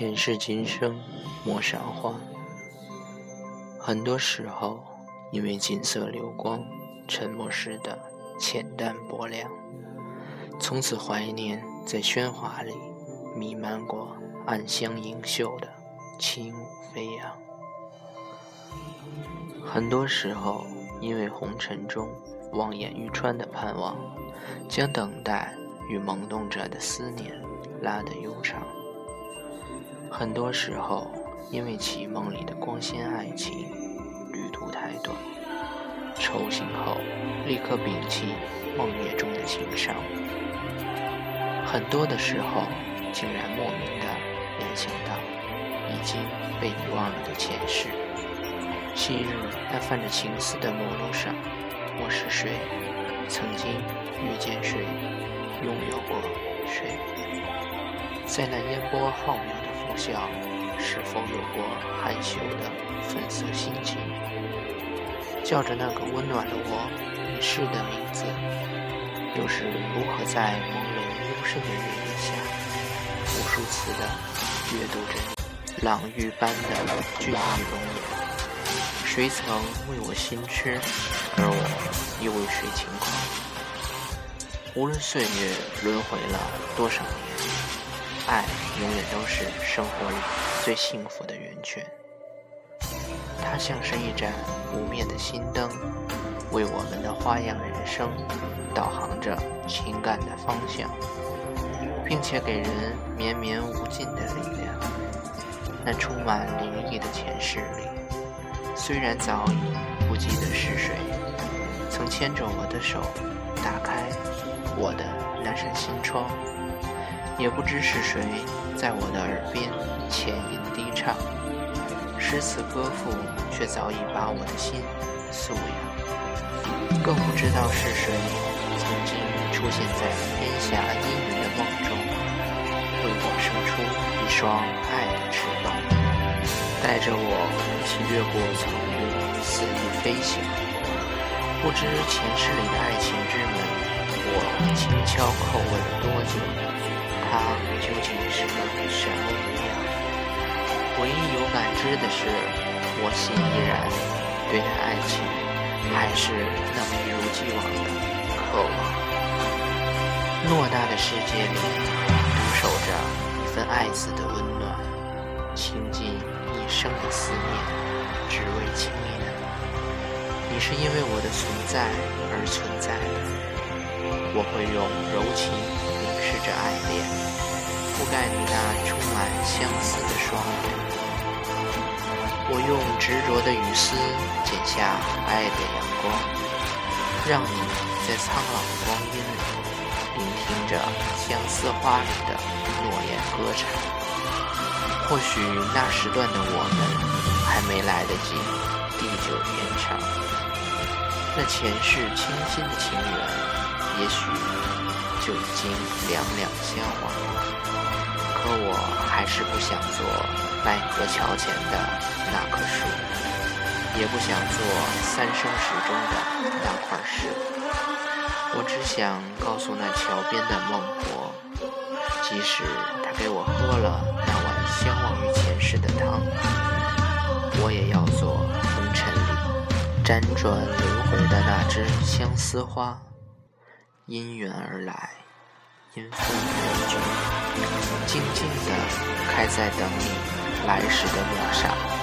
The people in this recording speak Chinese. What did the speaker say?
前世今生莫赏花。很多时候，因为锦瑟流光，沉默时的浅淡薄凉，从此怀念在喧哗里弥漫过暗香盈袖的轻舞飞扬。很多时候，因为红尘中望眼欲穿的盼望，将等待与萌动着的思念拉得悠长。很多时候，因为绮梦里的光鲜爱情，旅途太短，愁醒后立刻摒弃梦魇中的情伤。很多的时候，竟然莫名的联想到已经被遗忘了的前世。昔日那泛着情丝的陌路上，我是谁？曾经遇见谁？拥有过谁？在那烟波浩渺的。笑，是否有过害羞的粉色心情？叫着那个温暖的我一世的名字，又是如何在朦胧幽深的月夜下，无数次的阅读着你朗玉般的俊逸容颜？谁曾为我心痴，而我又为谁轻狂？无论岁月轮回了多少年。爱永远都是生活里最幸福的源泉。它像是一盏不灭的心灯，为我们的花样人生导航着情感的方向，并且给人绵绵无尽的力量。那充满灵异的前世里，虽然早已不记得是谁，曾牵着我的手，打开我的那扇心窗。也不知是谁在我的耳边浅吟低唱，诗词歌赋却早已把我的心素养。更不知道是谁曾经出现在天下阴云的梦中，为我生出一双爱的翅膀，带着我一起越过草原，肆意飞翔。不知前世里的爱情之门，我轻敲叩问了多久？究竟是个什么模样？唯一有感知的是，我心依然对待爱情还是那么一如既往的渴望。偌大的世界里，独守着一份爱子的温暖，倾尽一生的思念，只为轻念。你是因为我的存在而存在的，我会用柔情。凝视着爱恋，覆盖你那充满相思的双眼。我用执着的雨丝剪下爱的阳光，让你在苍老的光阴里聆听着相思花里的诺言歌唱。或许那时段的我们还没来得及地久天长，那前世倾心的情缘，也许。就已经两两相忘，可我还是不想做奈何桥前的那棵树，也不想做三生石中的那块石。我只想告诉那桥边的孟婆，即使她给我喝了那碗相忘于前世的汤，我也要做红尘里辗转轮回的那只相思花。因缘而来，烟风而去，静静地开在等你来时的路上。